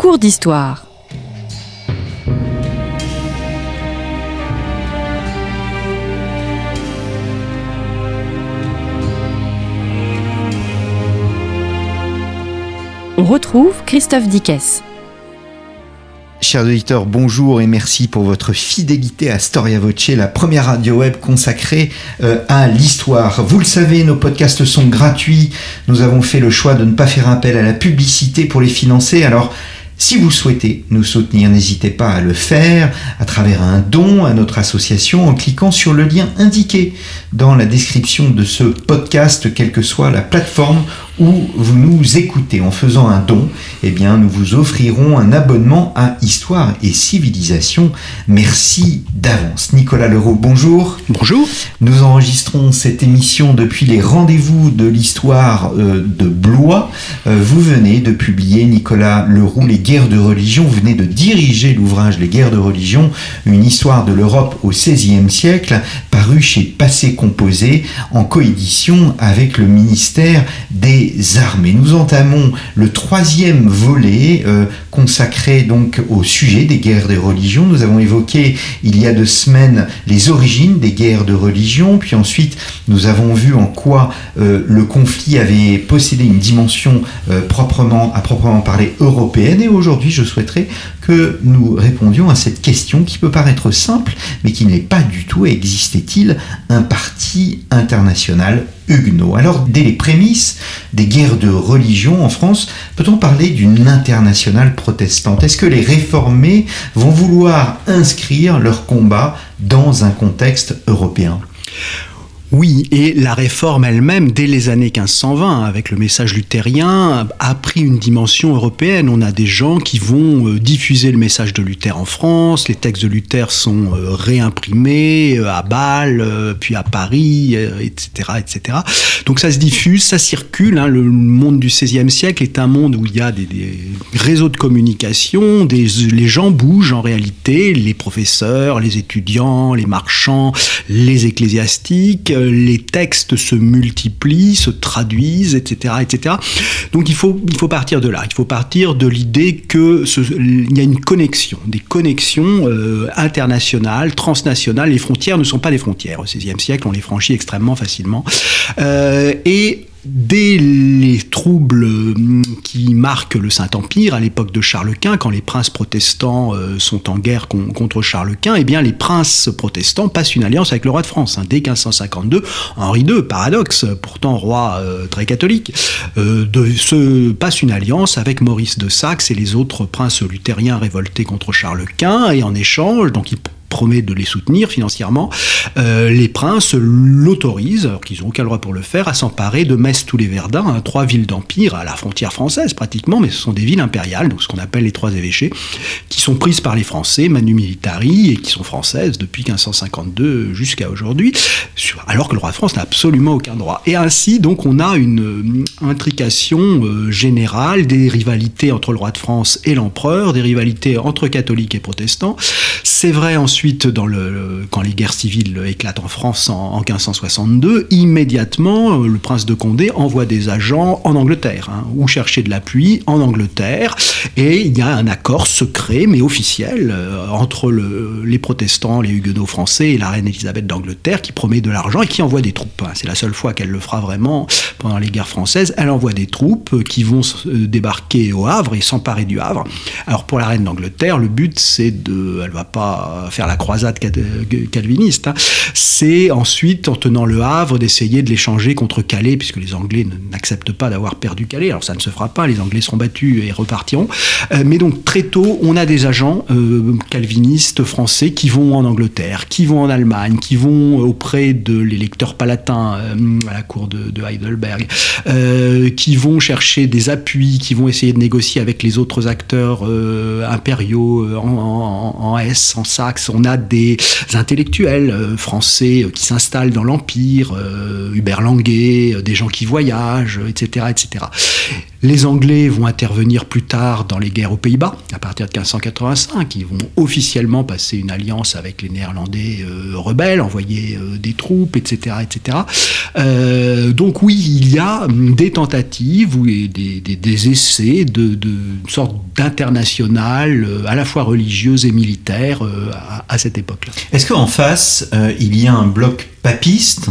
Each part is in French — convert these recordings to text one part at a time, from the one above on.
cours d'histoire. On retrouve Christophe Dickès. Chers auditeurs, bonjour et merci pour votre fidélité à Storia Voce, la première radio web consacrée euh, à l'histoire. Vous le savez, nos podcasts sont gratuits. Nous avons fait le choix de ne pas faire appel à la publicité pour les financer. Alors, si vous souhaitez nous soutenir, n'hésitez pas à le faire à travers un don à notre association en cliquant sur le lien indiqué dans la description de ce podcast, quelle que soit la plateforme où vous nous écoutez. En faisant un don, eh bien, nous vous offrirons un abonnement à Histoire et Civilisation. Merci d'avance. Nicolas Leroux, bonjour. Bonjour. Nous enregistrons cette émission depuis les rendez-vous de l'histoire euh, de Blois. Euh, vous venez de publier, Nicolas Leroux, Les guerres de religion. Vous venez de diriger l'ouvrage Les guerres de religion, une histoire de l'Europe au XVIe siècle, paru chez Passé Composé en coédition avec le ministère des armées. Nous entamons le troisième volet euh, consacré donc au sujet des guerres des religions. Nous avons évoqué il y a deux semaines les origines des guerres de religion, puis ensuite nous avons vu en quoi euh, le conflit avait possédé une dimension euh, proprement, à proprement parler européenne. Et aujourd'hui, je souhaiterais que nous répondions à cette question qui peut paraître simple, mais qui n'est pas du tout. Existait-il un parti international Alors, dès les prémices des guerres de religion en France, peut-on parler d'une internationale protestante? Est-ce que les réformés vont vouloir inscrire leur combat dans un contexte européen? Oui, et la réforme elle-même, dès les années 1520, avec le message luthérien, a pris une dimension européenne. On a des gens qui vont euh, diffuser le message de Luther en France, les textes de Luther sont euh, réimprimés euh, à Bâle, puis à Paris, etc., etc. Donc ça se diffuse, ça circule. Hein. Le monde du XVIe siècle est un monde où il y a des, réseaux de communication, des, les gens bougent en réalité, les professeurs, les étudiants, les marchands, les ecclésiastiques les textes se multiplient, se traduisent, etc., etc. Donc il faut, partir de là. Il faut partir de l'idée que il y a une connexion, des connexions euh, internationales, transnationales. Les frontières ne sont pas des frontières. Au XVIe siècle, on les franchit extrêmement facilement. Euh, et dès les troubles hum, qui marquent le Saint-Empire à l'époque de Charles Quint, quand les princes protestants euh, sont en guerre contre Charles Quint, eh bien les princes protestants passent une alliance avec le roi de France. Hein. Dès 1552, Henri II, paradoxe, pourtant roi euh, très catholique, euh, se passe une alliance avec Maurice de Saxe et les autres princes luthériens révoltés contre Charles Quint, et en échange, donc ils promet de les soutenir financièrement, euh, les princes l'autorisent, alors qu'ils n'ont aucun droit pour le faire, à s'emparer de Metz-tous-les-Verdun, hein, trois villes d'empire à la frontière française pratiquement, mais ce sont des villes impériales, donc ce qu'on appelle les trois évêchés, qui sont prises par les Français, manu militari, et qui sont françaises depuis 1552 jusqu'à aujourd'hui, alors que le roi de France n'a absolument aucun droit. Et ainsi, donc, on a une euh, intrication euh, générale des rivalités entre le roi de France et l'empereur, des rivalités entre catholiques et protestants. C'est vrai ensuite Ensuite, dans le, quand les guerres civiles éclatent en France en, 1562, immédiatement, le prince de Condé envoie des agents en Angleterre, hein, ou chercher de l'appui en Angleterre, et il y a un accord secret, mais officiel, euh, entre les protestants, les huguenots français et la reine Elisabeth d'Angleterre, qui promet de l'argent et qui envoie des troupes. Hein. C'est la seule fois qu'elle le fera vraiment pendant les guerres françaises. Elle envoie des troupes qui vont euh, débarquer au Havre et s'emparer du Havre. Alors pour la reine d'Angleterre, le but c'est de, elle va pas faire la croisade calviniste, hein. c'est ensuite, en tenant le Havre, d'essayer de l'échanger contre Calais, puisque les Anglais n'acceptent pas d'avoir perdu Calais. Alors ça ne se fera pas, les Anglais seront battus et repartiront. Euh, mais donc très tôt, on a des agents euh, calvinistes français qui vont en Angleterre, qui vont en Allemagne, qui vont auprès de l'électeur palatin euh, à la cour de, Heidelberg, qui vont chercher des appuis, qui vont essayer de négocier avec les autres acteurs impériaux en, en, en, S, en Saxe, on a des intellectuels euh, français euh, qui s'installent dans l'Empire, euh, Hubert Languet, des gens qui voyagent, etc., etc. Les Anglais vont intervenir plus tard dans les guerres aux Pays-Bas, à partir de 1585. Ils vont officiellement passer une alliance avec les Néerlandais euh, rebelles, envoyer euh, des troupes, etc. Euh, donc oui, il y a des tentatives ou des, essais de, de sorte d'international, à la fois religieuse et militaire, à, à cette époque-là. Est-ce qu'en face, il y a un bloc papiste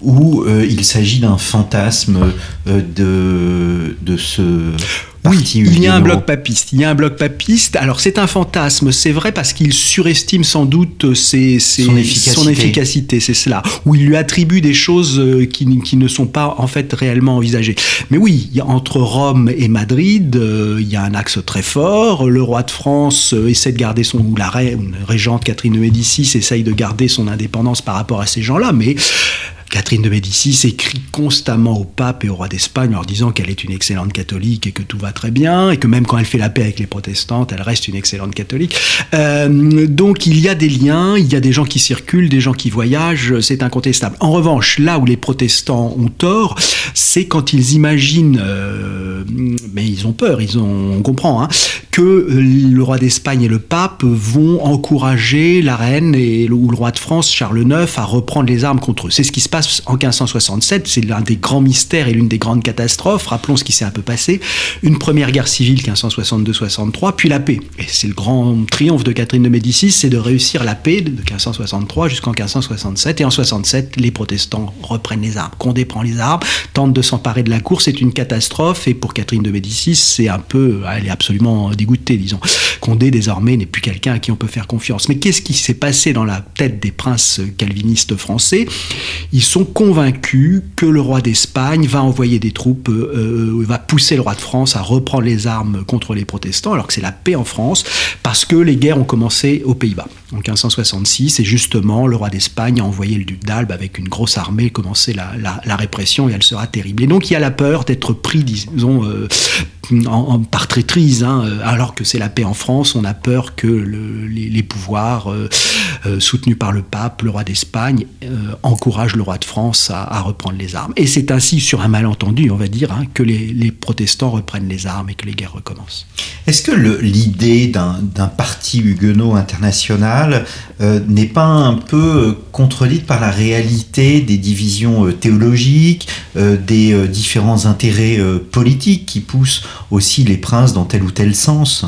où euh, il s'agit d'un fantasme euh, de, de ce oui, il y a un bloc papiste. Il y a un bloc papiste. Alors c'est un fantasme, c'est vrai parce qu'il surestime sans doute ses, ses, son efficacité. C'est cela. Où il lui attribue des choses euh, qui, qui, ne sont pas en fait réellement envisagées. Mais oui, entre Rome et Madrid, euh, il y a un axe très fort. Le roi de France euh, essaie de garder son ou la régente Catherine de Médicis essaye de garder son indépendance par rapport à ces gens-là, mais Catherine de Médicis écrit constamment au pape et au roi d'Espagne en disant qu'elle est une excellente catholique et que tout va très bien, et que même quand elle fait la paix avec les protestantes, elle reste une excellente catholique. Euh, donc il y a des liens, il y a des gens qui circulent, des gens qui voyagent, c'est incontestable. En revanche, là où les protestants ont tort, c'est quand ils imaginent, euh, mais ils ont peur, ils ont, on comprend, hein, que le roi d'Espagne et le pape vont encourager la reine et, ou le roi de France, Charles IX, à reprendre les armes contre eux. C'est ce qui se passe en 1567, c'est l'un des grands mystères et l'une des grandes catastrophes. Rappelons ce qui s'est un peu passé. Une première guerre civile 1562-63, puis la paix. Et c'est le grand triomphe de Catherine de Médicis, c'est de réussir la paix de 1563 jusqu'en 1567. Et en 67, les protestants reprennent les armes. Condé prend les armes, tente de s'emparer de la cour, c'est une catastrophe. Et pour Catherine de Médicis, c'est un peu, elle est absolument dégoûtée, disons. Condé désormais n'est plus quelqu'un à qui on peut faire confiance. Mais qu'est-ce qui s'est passé dans la tête des princes calvinistes français? Ils sont convaincus que le roi d'Espagne va envoyer des troupes, euh, euh, va pousser le roi de France à reprendre les armes contre les protestants, alors que c'est la paix en France, parce que les guerres ont commencé aux Pays-Bas en 1566, et justement le roi d'Espagne a envoyé le duc d'Albe avec une grosse armée commencer la, la, répression, et elle sera terrible. Et donc il y a la peur d'être pris, disons, euh, en, par traîtrise, hein, alors que c'est la paix en France, on a peur que le, les, pouvoirs soutenus par le pape, le roi d'Espagne, encouragent le roi de France à, reprendre les armes. Et c'est ainsi, sur un malentendu, on va dire, hein, que les, protestants reprennent les armes et que les guerres recommencent. Est-ce que l'idée d'un parti huguenot international euh, n'est pas un peu contredite par la réalité des divisions euh, théologiques, euh, des différents intérêts politiques qui poussent aussi les princes dans tel ou tel sens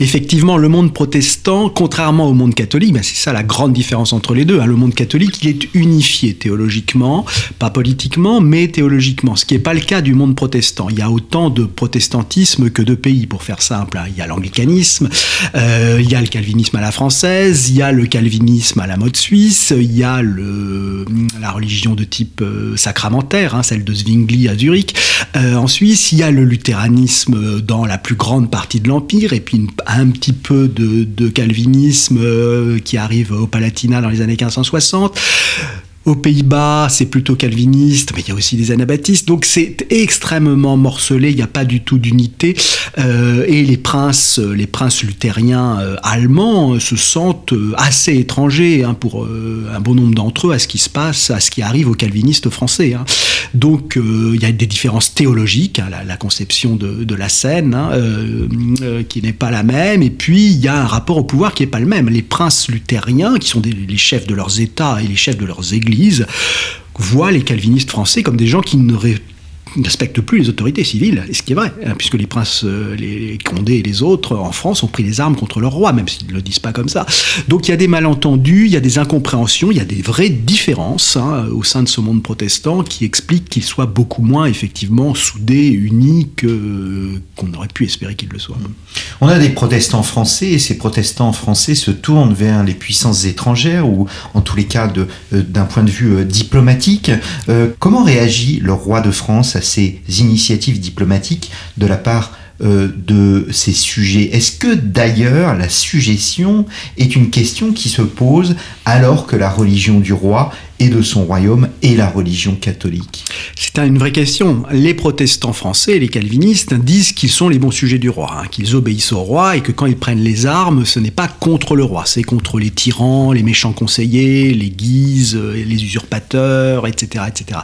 Effectivement, le monde protestant, contrairement au monde catholique, ben c'est ça la grande différence entre les deux, hein, le monde catholique, il est unifié théologiquement pas politiquement, mais théologiquement, ce qui n'est pas le cas du monde protestant. Il y a autant de protestantisme que de pays, pour faire simple. Hein. Il y a l'anglicanisme, euh, il y a le calvinisme à la française, il y a le calvinisme à la mode suisse, il y a la religion de type euh, sacramentaire, hein, celle de Zwingli à Zurich. Euh, en Suisse, il y a le luthéranisme dans la plus grande partie de l'Empire, et puis un petit peu de, calvinisme qui arrive au Palatinat dans les années 1560. Aux Pays-Bas, c'est plutôt calviniste, mais il y a aussi des anabaptistes. Donc c'est extrêmement morcelé, il n'y a pas du tout d'unité. Euh, et les princes, les princes luthériens euh, allemands se sentent euh, assez étrangers hein, pour un bon nombre d'entre eux à ce qui se passe, à ce qui arrive aux calvinistes français. Hein. Donc il y a des différences théologiques, hein, la, conception de, la scène qui n'est pas la même. Et puis il y a un rapport au pouvoir qui n'est pas le même. Les princes luthériens, qui sont les chefs de leurs États et les chefs de leurs églises, voit les calvinistes français comme des gens qui ne ne respectent plus les autorités civiles, ce qui est vrai, hein, puisque les princes, euh, les Condé et les autres en France ont pris les armes contre leur roi, même s'ils ne le disent pas comme ça. Donc il y a des malentendus, il y a des incompréhensions, il y a des vraies différences hein, au sein de ce monde protestant qui expliquent qu'il soit beaucoup moins effectivement soudé, unique qu'on aurait pu espérer qu'il le soit. On a des protestants français et ces protestants français se tournent vers les puissances étrangères ou en tous les cas euh, d'un point de vue euh, diplomatique. comment réagit le roi de France à ces initiatives diplomatiques de la part euh, de ces sujets. Est-ce que d'ailleurs la suggestion est une question qui se pose alors que la religion du roi et de son royaume est la religion catholique? C'est une vraie question. Les protestants français, les calvinistes, disent qu'ils sont les bons sujets du roi, hein, qu'ils obéissent au roi et que quand ils prennent les armes, ce n'est pas contre le roi, c'est contre les tyrans, les méchants conseillers, les guises, les usurpateurs, etc. etc.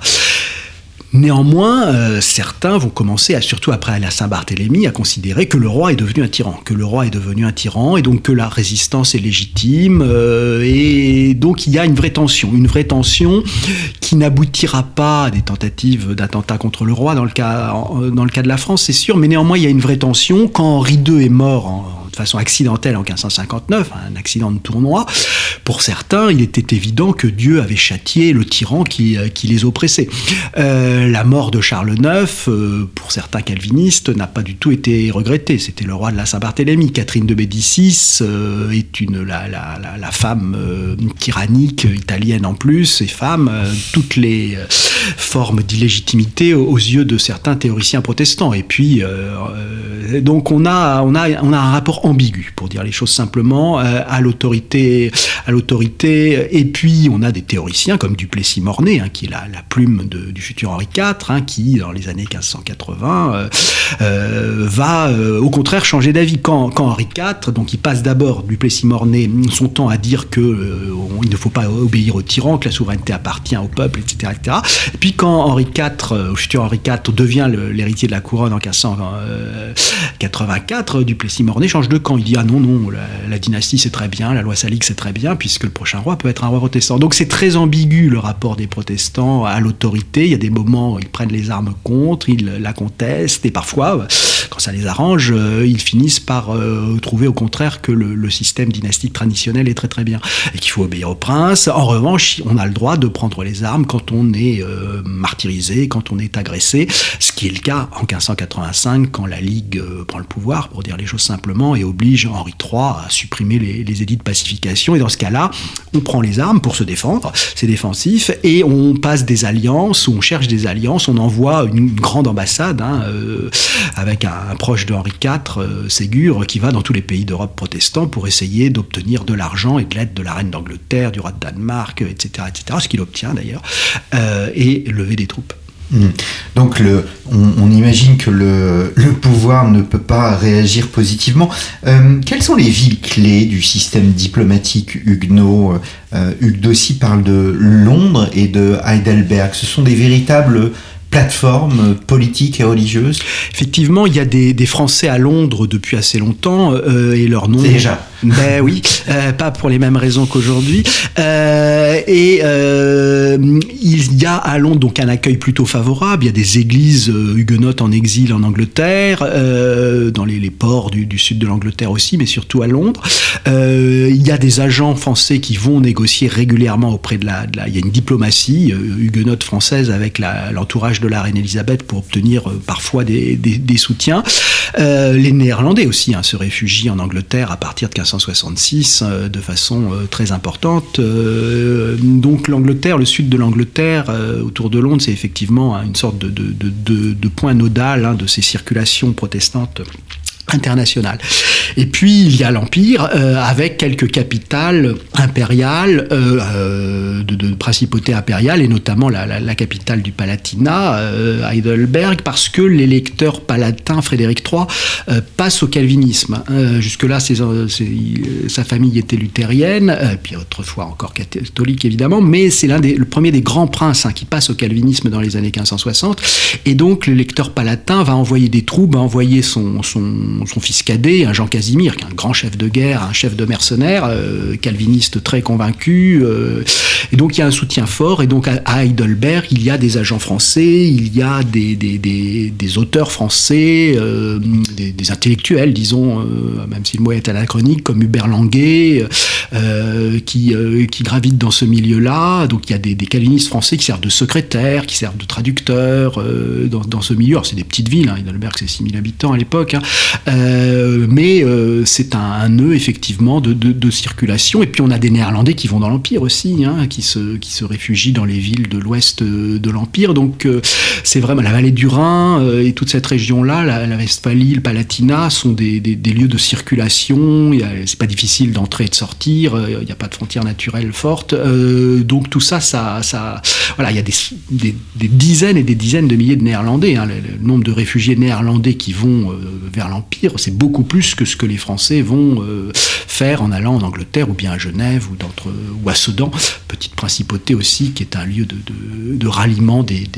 Néanmoins, euh, certains vont commencer, à, surtout après la Saint-Barthélemy, à considérer que le roi est devenu un tyran, que le roi est devenu un tyran, et donc que la résistance est légitime, euh, et donc il y a une vraie tension, une vraie tension qui n'aboutira pas à des tentatives d'attentat contre le roi dans le cas, dans le cas de la France, c'est sûr, mais néanmoins il y a une vraie tension. Quand Henri II est mort en, de façon accidentelle en 1559, un accident de tournoi, pour certains, il était évident que Dieu avait châtié le tyran qui, euh, qui les oppressait. Euh, la mort de Charles IX, euh, pour certains calvinistes, n'a pas du tout été regrettée. C'était le roi de la Saint-Barthélemy. Catherine de Médicis est une, la, la, la, femme tyrannique italienne en plus, et femme, toutes les formes d'illégitimité aux yeux de certains théoriciens protestants. Et puis, donc on a, on, a, on a un rapport ambigu, pour dire les choses simplement, euh, à l'autorité, à l'autorité. Et puis, on a des théoriciens comme Duplessis-Mornay, hein, qui est la, plume du futur Henri IV, hein, qui, dans les années 1580, euh, euh, va au contraire changer d'avis. Quand, quand, Henri IV, donc il passe d'abord Duplessis-Mornay son temps à dire que il ne faut pas obéir au tyran, que la souveraineté appartient au peuple, etc., etc. Et puis quand Henri IV, futur Henri IV, devient l'héritier de la couronne en 1584, Duplessis-Mornay change de camp. Il dit ah non non, la, dynastie c'est très bien, la loi salique c'est très bien, puisque le prochain roi peut être un roi protestant. Donc c'est très ambigu le rapport des protestants à l'autorité. Il y a des moments où ils prennent les armes contre, ils la contestent, et parfois, quand ça les arrange, euh, ils finissent par euh, trouver au contraire que le, système dynastique traditionnel est très très bien et qu'il faut obéir au prince. En revanche, on a le droit de prendre les armes quand on est euh, martyrisé, quand on est agressé, ce qui est le cas en 1585 quand la Ligue prend le pouvoir, pour dire les choses simplement, et oblige Henri III à supprimer les, édits de pacification. Et dans ce cas-là, on prend les armes pour se défendre, c'est défensif, et on passe des alliances, ou on cherche des alliances, on envoie une grande ambassade hein, avec un, proche de Henri IV, euh, Ségur, qui va dans tous les pays d'Europe protestants pour essayer d'obtenir de l'argent et de l'aide de la reine d'Angleterre, du roi de Danemark, etc., etc., ce qu'il obtient d'ailleurs, euh, et lever des troupes. Hmm. Donc on, imagine que le, pouvoir ne peut pas réagir positivement. Euh, quelles sont les villes clés du système diplomatique huguenot? Euh, Hugues Dossi parle de Londres et de Heidelberg. Ce sont des véritables plateformes politiques et religieuses Effectivement, il y a des, Français à Londres depuis assez longtemps euh, et leur nom. Déjà. Ben oui, euh, pas pour les mêmes raisons qu'aujourd'hui. Euh, et il y a à Londres donc un accueil plutôt favorable. Il y a des églises huguenotes en exil en Angleterre, dans les, ports du, sud de l'Angleterre aussi, mais surtout à Londres. il y a des agents français qui vont négocier régulièrement auprès de la. De la il y a une diplomatie huguenote française avec l'entourage de la reine Elisabeth pour obtenir euh, parfois des, soutiens. Euh, les Néerlandais aussi hein, se réfugient en Angleterre à partir de 1566 euh, de façon très importante. donc l'Angleterre, le sud de l'Angleterre, autour de Londres, c'est effectivement hein, une sorte de, point nodal hein, de ces circulations protestantes international. Et puis il y a l'Empire euh, avec quelques capitales impériales, euh, euh, de, de, principautés impériales, et notamment la, capitale du Palatinat, Heidelberg, parce que l'électeur palatin Frédéric III passe au calvinisme. Jusque-là, sa famille était luthérienne, puis autrefois encore catholique évidemment, mais c'est l'un des, le premier des grands princes hein, qui passe au calvinisme dans les années 1560, et donc l'électeur palatin va envoyer des troupes, va envoyer son, son son, fils cadet, un Jean Casimir, qui est un grand chef de guerre, un chef de mercenaires, euh, calviniste très convaincu. Euh, et donc il y a un soutien fort. Et donc à, Heidelberg, il y a des agents français, il y a des, auteurs français, euh, des, intellectuels, disons, même si le mot est anachronique, comme Hubert Languet, qui, gravitent dans ce milieu-là. Donc il y a des, calvinistes français qui servent de secrétaires, qui servent de traducteurs dans, ce milieu. c'est des petites villes, hein. Heidelberg c'est 6000 habitants à l'époque. Hein. Euh, mais euh, c'est un, nœud effectivement de, circulation. Et puis on a des Néerlandais qui vont dans l'Empire aussi, hein, qui, se, qui se réfugient dans les villes de l'ouest de l'Empire. Donc euh, c'est vraiment la vallée du Rhin et toute cette région-là, la, Westphalie, le Palatinat, sont des, lieux de circulation. C'est pas difficile d'entrer et de sortir. Il n'y a pas de frontières naturelles fortes. donc tout ça, ça, ça, voilà, il y a des, des, dizaines et des dizaines de milliers de Néerlandais. Hein. Le, nombre de réfugiés néerlandais qui vont vers l'Empire l'Empire, c'est beaucoup plus que ce que les Français vont faire en allant en Angleterre ou bien à Genève ou, ou à Sedan, petite principauté aussi qui est un lieu de, ralliement des,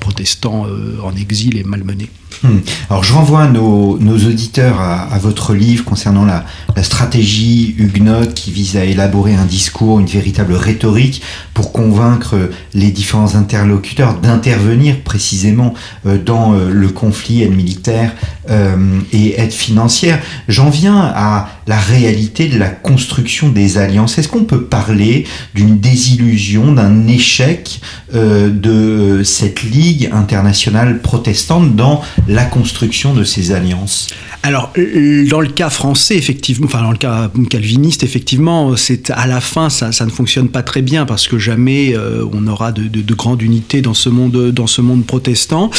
protestants en exil et malmenés. Hmm. Alors je renvoie nos, auditeurs à, votre livre concernant la, stratégie huguenote qui vise à élaborer un discours, une véritable rhétorique pour convaincre les différents interlocuteurs d'intervenir précisément euh, dans euh, le conflit aide militaire euh, et aide financière. J'en viens à la réalité de la construction des alliances. Est-ce qu'on peut parler d'une désillusion, d'un échec de cette Ligue internationale protestante dans la construction de ces alliances? Alors, dans le cas français, effectivement, enfin dans le cas calviniste, effectivement, c'est à la fin, ça, ça, ne fonctionne pas très bien parce que jamais euh, on aura de, de, de, grande unité dans ce monde, dans ce monde protestant.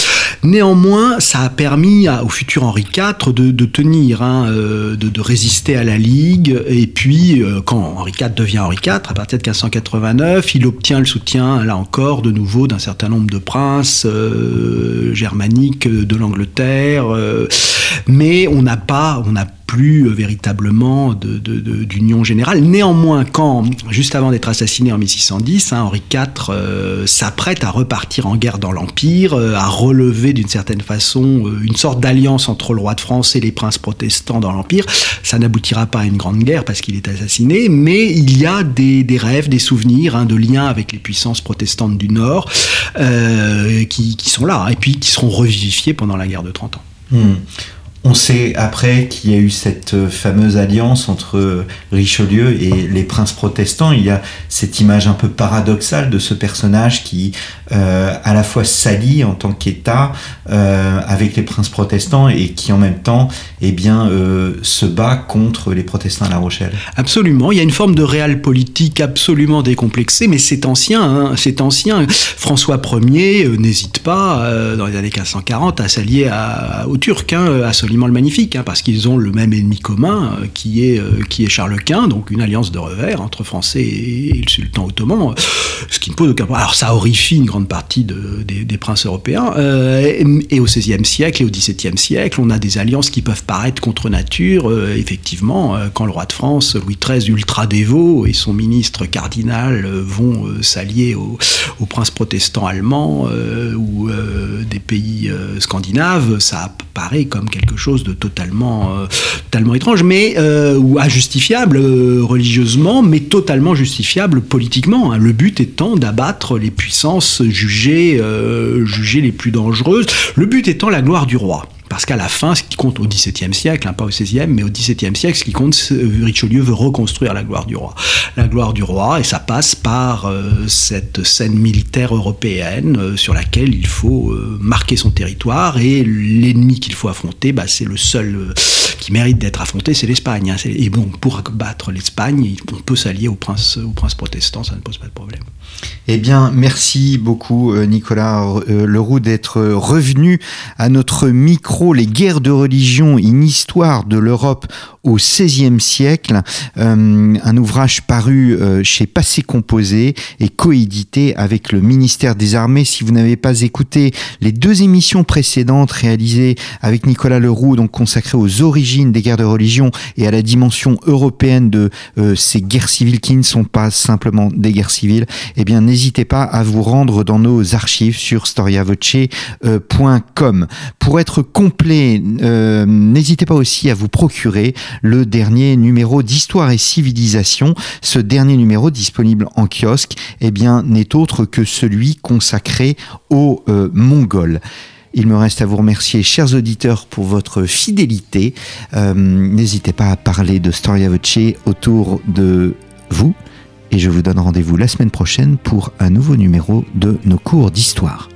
Néanmoins, ça a permis au futur Henri IV de, de tenir, hein, euh, de, résister à la Ligue. Et puis, euh, quand Henri IV devient Henri IV, à partir de 1589, il obtient le soutien, là encore, de nouveau, d'un certain nombre de princes germaniques de l'Angleterre. mais on n'a pas, plus euh, véritablement d'union générale. Néanmoins, quand, juste avant d'être assassiné en 1610, hein, Henri IV euh, s'apprête à repartir en guerre dans l'Empire, euh, à relever d'une certaine façon une sorte d'alliance entre le roi de France et les princes protestants dans l'Empire, ça n'aboutira pas à une grande guerre parce qu'il est assassiné, mais il y a des, rêves, des souvenirs, hein, de liens avec les puissances protestantes du Nord qui, sont là, et puis qui seront revivifiés pendant la guerre de 30 ans. Hmm. On sait après qu'il y a eu cette euh, fameuse alliance entre Richelieu et les princes protestants. Il y a cette image un peu paradoxale de ce personnage qui, euh, à la fois s'allie en tant qu'État euh, avec les princes protestants et qui en même temps, eh bien, se bat contre les protestants à La Rochelle. Absolument. Il y a une forme de réel politique absolument décomplexée, mais c'est ancien. Hein. c'est ancien. François Ier n'hésite pas dans les années 1540 à s'allier aux Turcs, hein, à le Magnifique, hein, parce qu'ils ont le même ennemi commun euh, qui, est, euh, qui est Charles Quint, donc une alliance de revers entre Français et, le sultan ottoman, euh, ce qui ne pose aucun problème. Alors ça horrifie une grande partie des, princes européens, et, au XVIe siècle et au XVIIe siècle, on a des alliances qui peuvent paraître contre nature, effectivement, quand le roi de France, Louis XIII, ultra dévot, et son ministre cardinal vont s'allier aux, princes protestants allemands ou des pays scandinaves, ça paraît comme quelque chose chose de totalement, euh, totalement étrange, mais euh, ou injustifiable euh, religieusement, mais totalement justifiable politiquement. Hein. Le but étant d'abattre les puissances jugées, jugées les plus dangereuses. Le but étant la gloire du roi. Parce qu'à la fin, ce qui compte au XVIIe siècle, hein, pas au XVIe, mais au XVIIe siècle, ce qui compte, Richelieu veut reconstruire la gloire du roi. La gloire du roi, et ça passe par euh, cette scène militaire européenne euh, sur laquelle il faut euh, marquer son territoire, et l'ennemi qu'il faut affronter, bah, c'est le seul qui mérite d'être affronté, c'est l'Espagne. Hein. Et bon, pour combattre l'Espagne, on peut s'allier aux princes, aux princes protestants, ça ne pose pas de problème. Eh bien, merci beaucoup euh, Nicolas euh, Leroux d'être revenu à notre micro Les guerres de religion, une histoire de l'Europe au XVIe siècle, euh, un ouvrage paru chez Passé Composé et coédité avec le ministère des Armées. Si vous n'avez pas écouté les deux émissions précédentes réalisées avec Nicolas Leroux, donc consacrées aux origines des guerres de religion et à la dimension européenne de ces guerres civiles qui ne sont pas simplement des guerres civiles, eh bien n'hésitez pas à vous rendre dans nos archives sur storiavoce.com. Pour être complet, euh, n'hésitez pas aussi à vous procurer le dernier numéro d'Histoire et Civilisation. Ce dernier numéro disponible en kiosque, eh n'est autre que celui consacré aux euh, Mongols. Il me reste à vous remercier, chers auditeurs, pour votre fidélité. Euh, n'hésitez pas à parler de Storia Voce autour de vous et je vous donne rendez-vous la semaine prochaine pour un nouveau numéro de nos cours d'histoire.